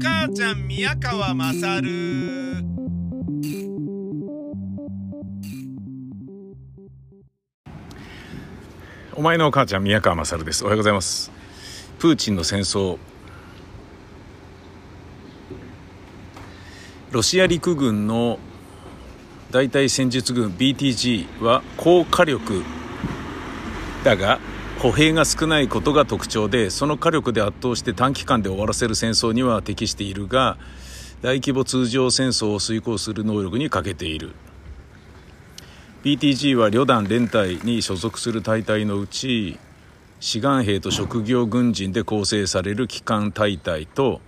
母ちゃん宮川まさるお前のお母ちゃん宮川勝です。おはようございます。プーチンの戦争。ロシア陸軍の大隊戦術軍 BTG は高火力だが歩兵が少ないことが特徴でその火力で圧倒して短期間で終わらせる戦争には適しているが大規模通常戦争を遂行する能力に欠けている。BTG は旅団連隊に所属する大隊のうち志願兵と職業軍人で構成される機関大隊と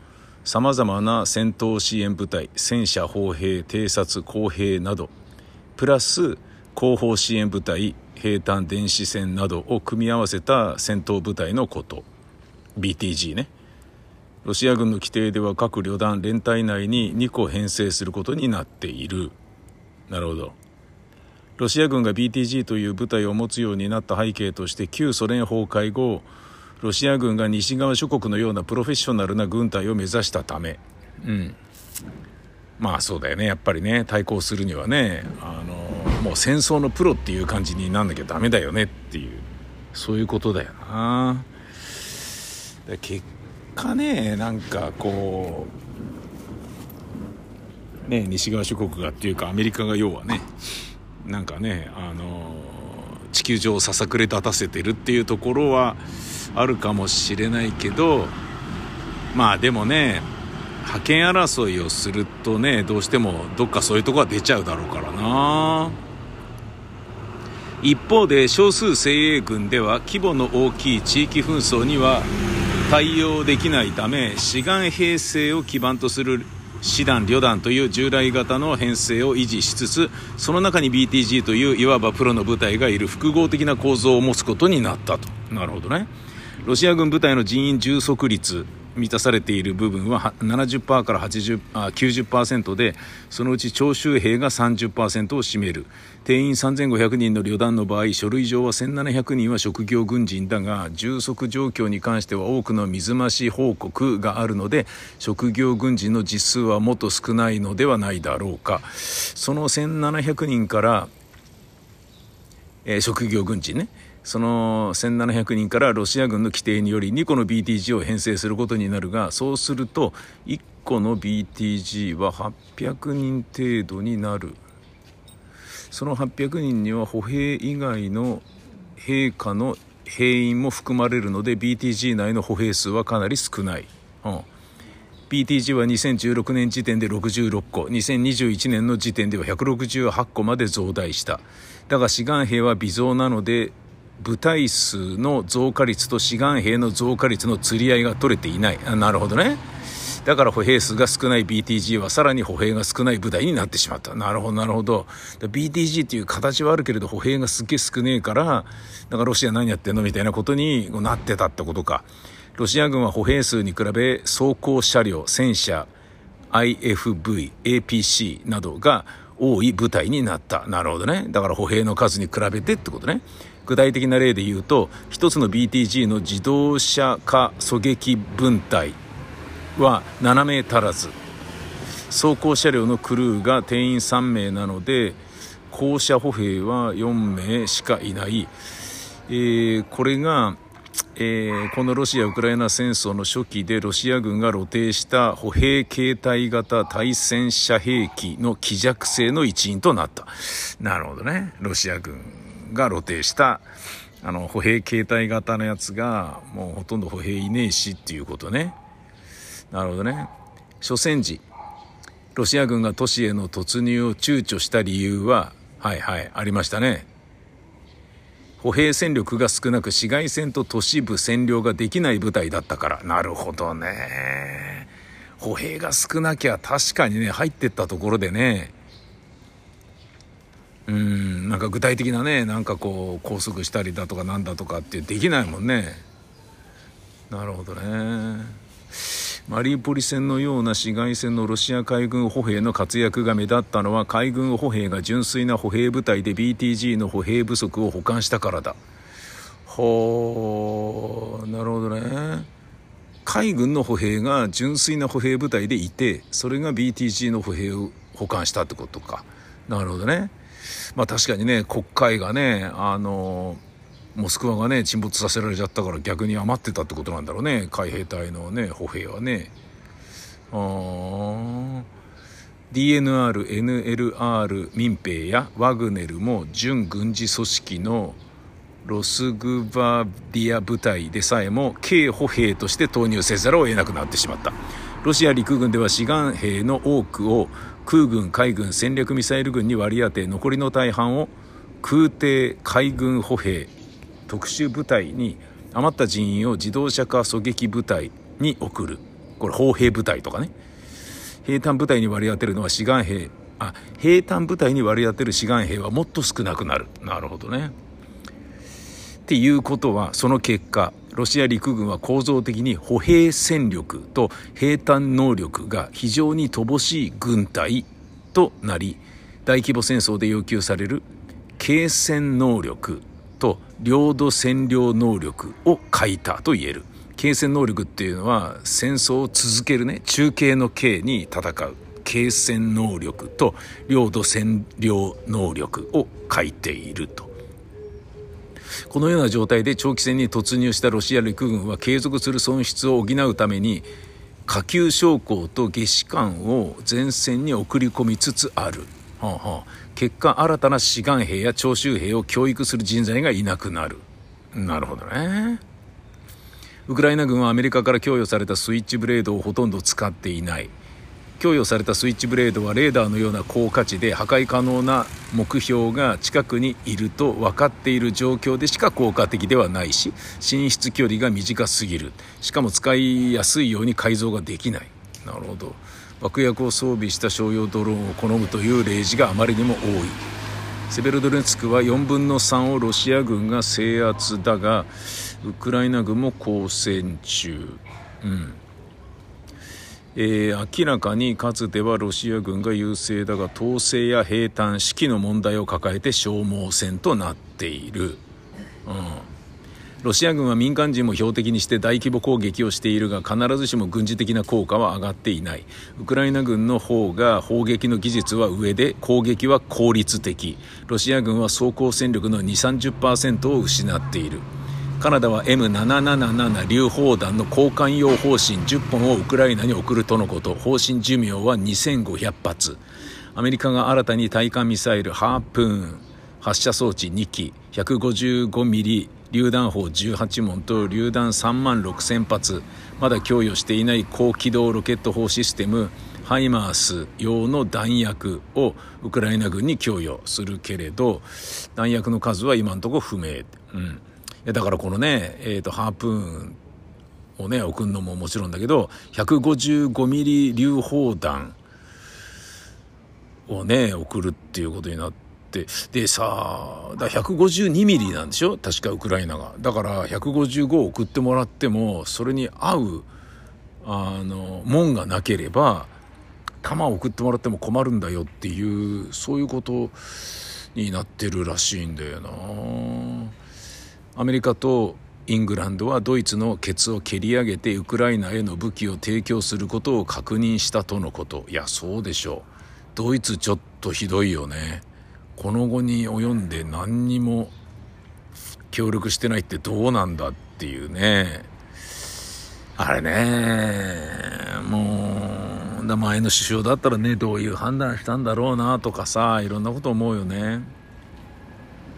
さまざまな戦闘支援部隊戦車砲兵偵察工兵などプラス後方支援部隊兵隊電子戦などを組み合わせた戦闘部隊のこと BTG ねロシア軍の規定では各旅団連隊内に2個編成することになっているなるほどロシア軍が BTG という部隊を持つようになった背景として旧ソ連崩壊後ロシア軍が西側諸国のようなプロフェッショナルな軍隊を目指したためうんまあそうだよねやっぱりね対抗するにはねあもう戦争のプロっていう感じになんなきゃダメだよねっていう。そういうことだよな。結果ねなんかこうね西側諸国がっていうかアメリカが要はねなんかねあの地球上をささくれ立たせてるっていうところはあるかもしれないけどまあでもね覇権争いをするとねどうしてもどっかそういうとこは出ちゃうだろうからな。一方で少数精鋭軍では規模の大きい地域紛争には対応できないため志願兵制を基盤とする師団旅団という従来型の編成を維持しつつその中に BTG といういわばプロの部隊がいる複合的な構造を持つことになったと。なるほどね。ロシア軍部隊の人員充足率。満たされている部分は70%から80あ90%でそのうち徴集兵が30%を占める。定員3500人の旅団の場合書類上は1700人は職業軍人だが充足状況に関しては多くの水増し報告があるので職業軍人の実数はもっと少ないのではないだろうか。その1700人から、えー、職業軍人ね。その1700人からロシア軍の規定により2個の BTG を編成することになるがそうすると1個の BTG は800人程度になる。その800人には歩兵以外の兵科の兵員も含まれるので BTG 内の歩兵数はかなり少ない、うん、BTG は2016年時点で66個。2021年の時点では168個まで増大した。だが志願兵は微増なので部隊数の増加率と志願兵の増加率の釣り合いが取れていない。あなるほどね。だから歩兵数が少ない BTG はさらに歩兵が少ない部隊になってしまった。なるほどなるほど。BTG っていう形はあるけれど歩兵がすっげえ少ねえからだからロシア何やってんのみたいなことになってたってことか。ロシア軍は歩兵数に比べ装甲車両戦車 IFV、APC などが多い部隊になった。なるほどね。だから歩兵の数に比べてってことね。具体的な例で言うと一つの BTG の自動車化狙撃分隊は7名足らず装甲車両のクルーが定員3名なので降車歩兵は4名しかいない、えー、これが、えー、このロシア・ウクライナ戦争の初期でロシア軍が露呈した歩兵形態型対戦車兵器の希弱性の一因となった。なるほどね。ロシア軍が露呈したあの歩兵形態型のやつがもうほとんど歩兵いねえしっていうことね。なるほどね。初戦時ロシア軍が都市への突入を躊躇した理由ははいはいありましたね。歩兵戦力が少なく市街戦と都市部占領ができない部隊だったから。なるほどね。歩兵が少なきゃ確かにね入ってったところでね。うんなんか具体的なねなんかこう拘束したりだとかなんだとかってできないもんね。なるほどね。マリウポリ戦のような市街戦のロシア海軍歩兵の活躍が目立ったのは海軍歩兵が純粋な歩兵部隊で BTG の歩兵不足を補完したからだ。ほうなるほどね。海軍の歩兵が純粋な歩兵部隊でいてそれが BTG の歩兵を保管したってことか。なるほどね。まあ確かにね国会がねあのモスクワがね沈没させられちゃったから逆に余ってたってことなんだろうね。海兵隊のね歩兵はね。あ DNR、NLR 民兵やワグネルも準軍事組織のロスグバディア部隊でさえも軽歩兵として投入せざるを得なくなってしまった。ロシア陸軍では志願兵の多くを空軍海軍戦略ミサイル軍に割り当て残りの大半を空挺海軍歩兵特殊部隊に余った人員を自動車化狙撃部隊に送る。これ砲兵部隊とかね。兵隊部隊に割り当てるのは志願兵。あ兵隊部隊に割り当てる志願兵はもっと少なくなる。なるほどね。っていうことはその結果ロシア陸軍は構造的に歩兵戦力と兵隊能力が非常に乏しい軍隊となり大規模戦争で要求される継戦能力と領土占領能力を欠いたと言える。継戦能力っていうのは戦争を続けるね中継の継に戦う。継戦能力と領土占領能力を欠いていると。このような状態で長期戦に突入したロシア陸軍は継続する損失を補うために下級将校と下士官を前線に送り込みつつある、はあはあ、結果新たな志願兵や徴集兵を教育する人材がいなくなる。なるほどね。ウクライナ軍はアメリカから供与されたスイッチブレードをほとんど使っていない。供与されたスイッチブレードはレーダーのような高価値で破壊可能な目標が近くにいると分かっている状況でしか効果的ではないし進出距離が短すぎる。しかも使いやすいように改造ができない。なるほど。爆薬を装備した商用ドローンを好むという例示があまりにも多い。セベロドネツクは4分の3をロシア軍が制圧だがウクライナ軍も交戦中。うん。えー、明らかにかつてはロシア軍が優勢だが統制や兵隊指揮の問題を抱えて消耗戦となっている、うん、ロシア軍は民間人も標的にして大規模攻撃をしているが必ずしも軍事的な効果は上がっていない。ウクライナ軍の方が砲撃の技術は上で攻撃は効率的。ロシア軍は装甲戦力の2 3 0を失っている。カナダは M777 榴砲弾の交換用砲針10本をウクライナに送るとのこと。砲針寿命は2500発。アメリカが新たに対艦ミサイルハープーン発射装置2機155ミリ榴弾砲18門と榴弾3万6000発まだ供与していない高機動ロケット砲システムハイマース用の弾薬をウクライナ軍に供与するけれど弾薬の数は今のところ不明、うん。だからこのね、えーと、ハープーンをね送るのももちろんだけど155ミリ榴砲弾をね送るっていうことになってでさだ152ミリなんでしょ？確かウクライナが。だから155送ってもらってもそれに合うあの門がなければ弾を送ってもらっても困るんだよっていうそういうことになってるらしいんだよな。アメリカとイングランドはドイツのケツを蹴り上げてウクライナへの武器を提供することを確認したとのこと。いやそうでしょ。うドイツちょっとひどいよね。この後に及んで何にも協力してないってどうなんだっていうね。あれねもう前の首相だったらねどういう判断したんだろうなとかさいろんなこと思うよね。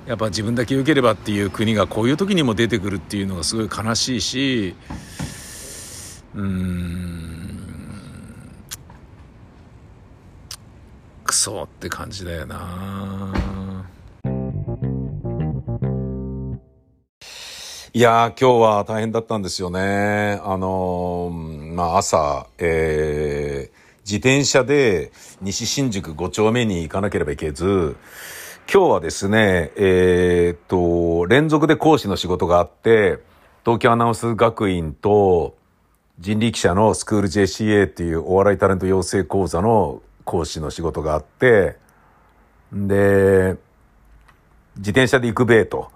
やっぱ自分だけ良ければっていう国がこういう時にも出てくるっていうのがすごい悲しいしうーん。クソって感じだよないや今日は大変だったんですよね。あのまあ、朝、えー、自転車で西新宿5丁目に行かなければいけず、今日はですね、えー、っと、連続で講師の仕事があって、東京アナウンス学院と人力車のスクール JCA っていうお笑いタレント養成講座の講師の仕事があって、で、自転車で行くべえと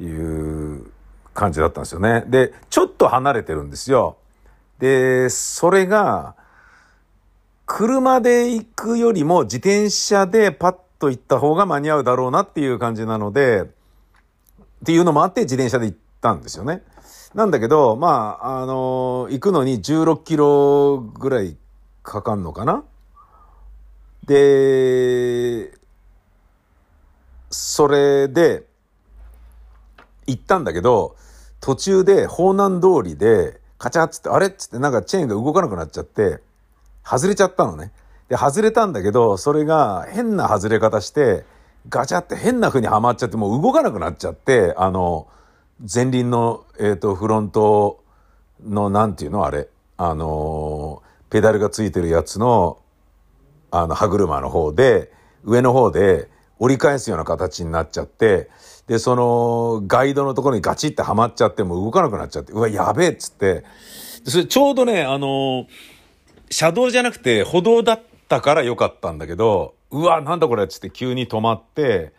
いう感じだったんですよね。で、ちょっと離れてるんですよ。で、それが、車で行くよりも自転車でパッと行った方が間に合うだろうなっていう感じなので、っていうのもあって自転車で行ったんですよね。なんだけど、まあ、あの行くのに16キロぐらいかかんのかなで、それで、行ったんだけど、途中で方南通りで、カチャッつって、あれっつってなんかチェーンが動かなくなっちゃって、外れちゃったのね。で、外れたんだけど、それが変な外れ方して、ガチャって変な風にはまっちゃって、もう動かなくなっちゃって、あの、前輪の、えっ、ー、と、フロントの、なんていうのあれ。あのペダルがついてるやつの、あの、歯車の方で、上の方で折り返すような形になっちゃって、で、その、ガイドのところにガチってはまっちゃって、もう動かなくなっちゃって、うわ、やべえっつって、それちょうどね、あの車道じゃなくて歩道だったからよかったんだけど、うわ、なんだこれっつって急に止まって、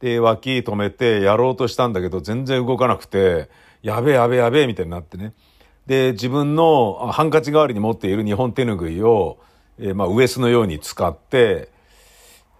で、脇止めてやろうとしたんだけど、全然動かなくて、やべえやべえやべえみたいになってね。で、自分のハンカチ代わりに持っている日本手ぬぐいを、えー、まあ、ウエスのように使って、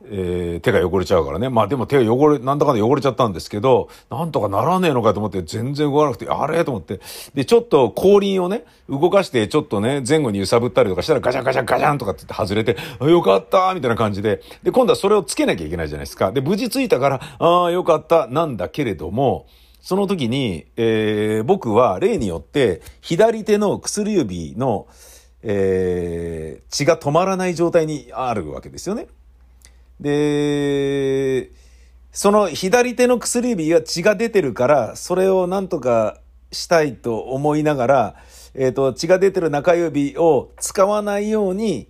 えー、手が汚れちゃうからね。まあでも手が汚れ、なんだかんだ汚れちゃったんですけど、なんとかならねえのかと思って全然動かなくて、あれ？と思って。で、ちょっと後輪をね、動かしてちょっとね、前後に揺さぶったりとかしたらガチャガチャガチャンとかって外れて、あ、よかったみたいな感じで。で、今度はそれをつけなきゃいけないじゃないですか。で、無事ついたから、ああ、よかったなんだけれども、その時に、えー、僕は例によって左手の薬指の、えー、血が止まらない状態にあるわけですよね。で、その左手の薬指は血が出てるから、それをなんとかしたいと思いながら、えっ、ー、と、血が出てる中指を使わないように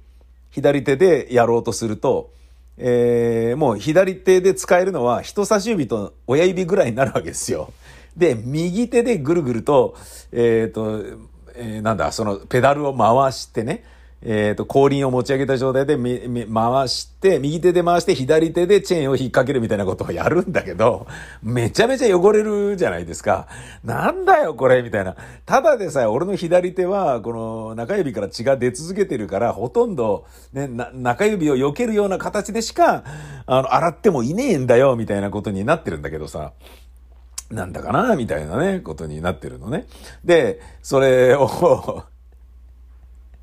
左手でやろうとすると、えー、もう左手で使えるのは人差し指と親指ぐらいになるわけですよ。で、右手でぐるぐると、えっ、ー、と、えー、なんだ、そのペダルを回してね、えっ、ー、と、後輪を持ち上げた状態でみ、み、回して、右手で回して左手でチェーンを引っ掛けるみたいなことをやるんだけど、めちゃめちゃ汚れるじゃないですか。なんだよ、これ、みたいな。ただでさえ、俺の左手は、この中指から血が出続けてるから、ほとんど、ね、中指を避けるような形でしか、あの、洗ってもいねえんだよ、みたいなことになってるんだけどさ。なんだかなみたいなね、ことになってるのね。で、それを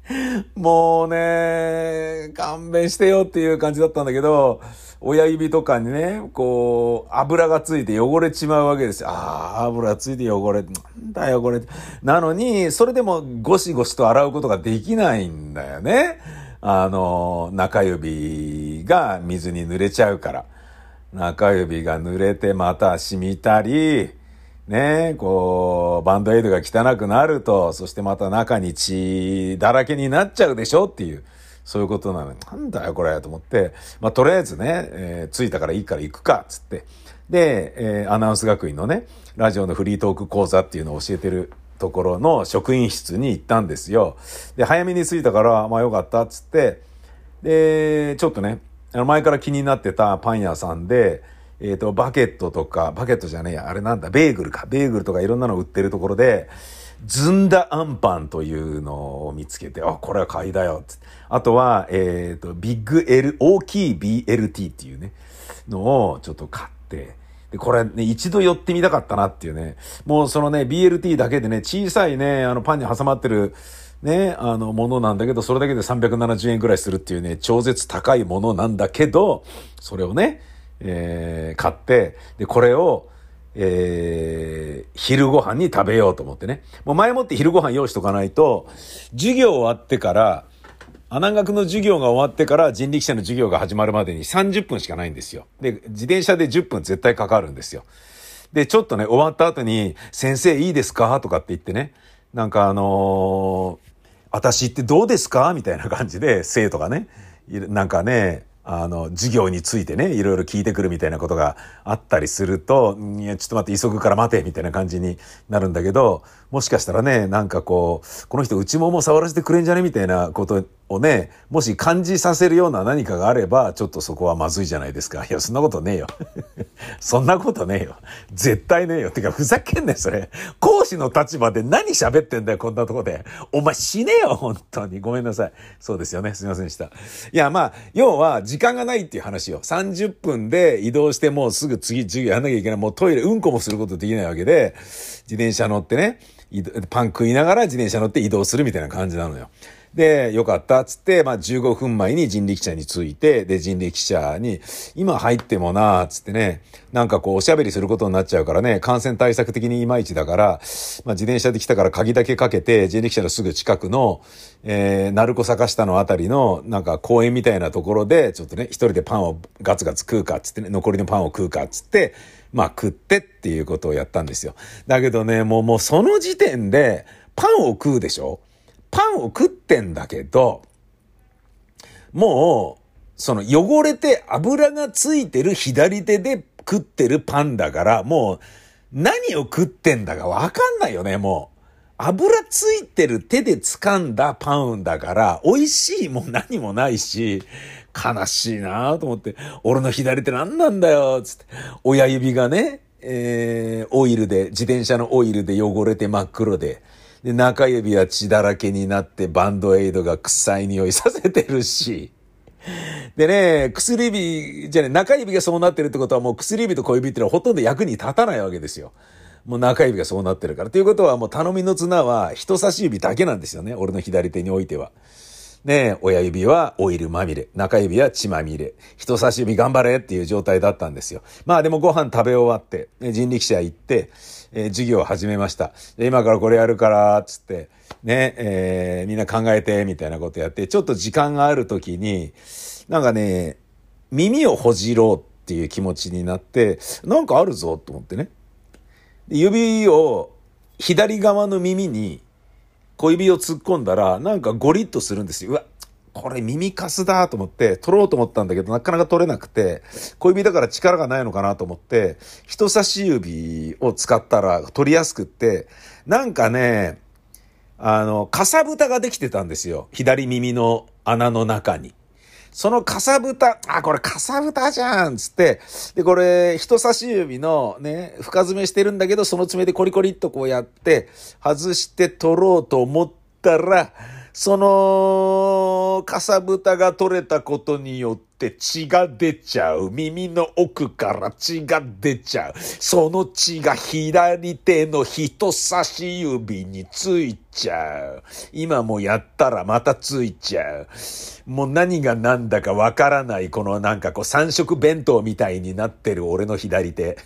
もうね、勘弁してよっていう感じだったんだけど、親指とかにね、こう、油がついて汚れちまうわけですよ。ああ、油ついて汚れ、なんだよこれ。なのに、それでもゴシゴシと洗うことができないんだよね。あの、中指が水に濡れちゃうから。中指が濡れてまた染みたり、ね、こう、バンドエイドが汚くなると、そしてまた中に血だらけになっちゃうでしょっていう、そういうことなのに、なんだよこれと思って、まあとりあえずね、えー、着いたからいいから行くか、つって。で、えー、アナウンス学院のね、ラジオのフリートーク講座っていうのを教えてるところの職員室に行ったんですよ。で、早めに着いたから、まあよかった、つって、で、ちょっとね、前から気になってたパン屋さんで、えっ、ー、と、バケットとか、バケットじゃねえや、あれなんだ、ベーグルか、ベーグルとかいろんなの売ってるところで、ずんだあんパンというのを見つけて、あ、これは買いだよ、つあとは、えっ、ー、と、ビッグ L、大きい BLT っていうね、のをちょっと買って、で、これね、一度寄ってみたかったなっていうね、もうそのね、BLT だけでね、小さいね、あのパンに挟まってる、ね、あの、ものなんだけど、それだけで370円くらいするっていうね、超絶高いものなんだけど、それをね、えー、買って、で、これを、えー、昼ご飯に食べようと思ってね。もう前もって昼ご飯用意しとかないと、授業終わってから、穴学の授業が終わってから人力車の授業が始まるまでに30分しかないんですよ。で、自転車で10分絶対かかるんですよ。で、ちょっとね、終わった後に、先生いいですか？とかって言ってね、なんかあのー、私ってどうですか？みたいな感じで、生徒がね、なんかね、あの、授業についてね、いろいろ聞いてくるみたいなことがあったりすると、いや、ちょっと待って、急ぐから待て、みたいな感じになるんだけど、もしかしたらね、なんかこう、この人内もも触らせてくれんじゃね？みたいなことをね、もし感じさせるような何かがあれば、ちょっとそこはまずいじゃないですか。いや、そんなことねえよ。そんなことねえよ。絶対ねえよ。てか、ふざけんなよ、それ。講師の立場で何喋ってんだよ、こんなとこで。お前死ねよ、本当に。ごめんなさい。そうですよね。すいませんでした。いや、まあ、要は、時間がないっていう話よ。30分で移動してもうすぐ次、授業やんなきゃいけない。もうトイレ、うんこもすることできないわけで、自転車乗ってね、パン食いながら自転車乗って移動するみたいな感じなのよ。で、よかったっつって、まあ、15分前に人力車に着いて、で、人力車に、今入ってもなーつってね、なんかこう、おしゃべりすることになっちゃうからね、感染対策的にいまいちだから、まあ、自転車で来たから鍵だけかけて、人力車のすぐ近くの、えー、鳴子坂下のあたりの、なんか公園みたいなところで、ちょっとね、一人でパンをガツガツ食うかっつってね、残りのパンを食うかつって、まあ、食ってっていうことをやったんですよ。だけどね、もう、もうその時点で、パンを食うでしょ？パンを食ってんだけど、もう、その汚れて油がついてる左手で食ってるパンだから、もう何を食ってんだかわかんないよね、もう。油ついてる手で掴んだパンだから、美味しいも何もないし、悲しいなと思って、俺の左手何なんだよ、つって。親指がね、えー、オイルで、自転車のオイルで汚れて真っ黒で、で、中指は血だらけになってバンドエイドが臭い匂いさせてるし。でね、薬指、じゃね、中指がそうなってるってことはもう薬指と小指っていうのはほとんど役に立たないわけですよ。もう中指がそうなってるから。ということはもう頼みの綱は人差し指だけなんですよね。俺の左手においては。ね親指はオイルまみれ、中指は血まみれ、人差し指頑張れっていう状態だったんですよ。まあでもご飯食べ終わって、人力車行って、えー、授業を始めました。今からこれやるから、つって、ね、えー、みんな考えて、みたいなことやって、ちょっと時間がある時に、なんかね、耳をほじろうっていう気持ちになって、なんかあるぞと思ってね。指を左側の耳に小指を突っ込んだら、なんかゴリッとするんですよ。うわ、これ耳かすだと思って、取ろうと思ったんだけど、なかなか取れなくて、小指だから力がないのかなと思って、人差し指を使ったら取りやすくって、なんかね、あの、かさぶたができてたんですよ。左耳の穴の中に。そのかさぶた、あ、これかさぶたじゃんつって、で、これ、人差し指のね、深爪してるんだけど、その爪でコリコリっとこうやって、外して取ろうと思ったら、その、のかさぶたが取れたことによって血が出ちゃう。耳の奥から血が出ちゃう。その血が左手の人差し指についちゃう。今もやったらまたついちゃう。もう何が何だかわからない、このなんかこう三色弁当みたいになってる俺の左手。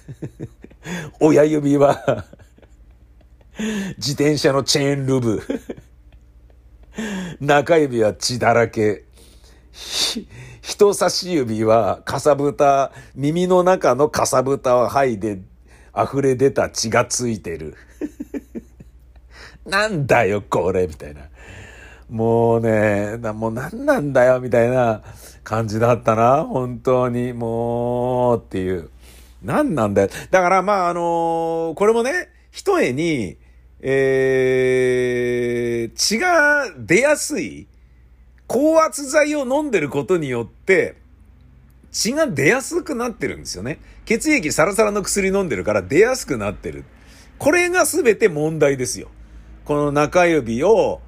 親指は自転車のチェーンルブ。中指は血だらけ。人差し指はかさぶた、耳の中のかさぶたを剥いで溢れ出た血がついてる。なんだよ、これ、みたいな。もうね、もう何なんだよ、みたいな感じだったな、本当に、もう、っていう。何なんだよ。だから、まあ、あのー、これもね、一重に、えー、血が出やすい高圧剤を飲んでることによって、血が出やすくなってるんですよね。血液サラサラの薬飲んでるから出やすくなってる。これが全て問題ですよ。この中指を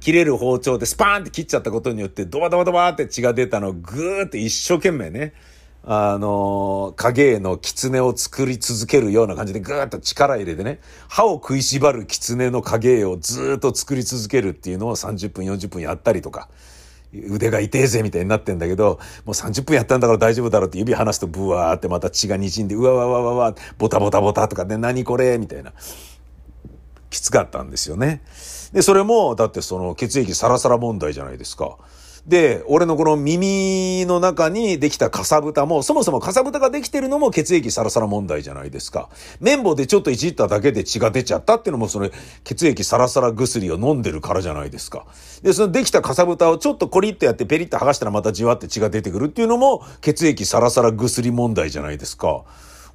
切れる包丁でスパーンって切っちゃったことによってドバドバドバって血が出たのをぐーって一生懸命ね、あの、影絵の狐を作り続けるような感じでぐーっと力入れてね、歯を食いしばる狐の影絵をずっと作り続けるっていうのを30分40分やったりとか、腕が痛えぜみたいになってんだけど、もう30分やったんだから大丈夫だろうって指離すとブワーってまた血が滲んで、うわわわわわ、ボタボタボタとかね、何これみたいな。きつかったんですよね。で、それも、だってその血液サラサラ問題じゃないですか。で、俺のこの耳の中にできたかさぶたも、そもそもかさぶたができてるのも血液サラサラ問題じゃないですか。綿棒でちょっといじっただけで血が出ちゃったっていうのも、その血液サラサラ薬を飲んでるからじゃないですか。で、そのできたかさぶたをちょっとコリッとやってペリッと剥がしたらまたじわって血が出てくるっていうのも、血液サラサラ薬問題じゃないですか。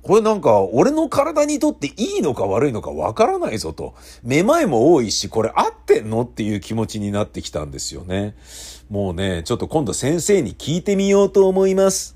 これなんか、俺の体にとっていいのか悪いのかわからないぞと。めまいも多いし、これ合ってんのっていう気持ちになってきたんですよね。もうね、ちょっと今度先生に聞いてみようと思います。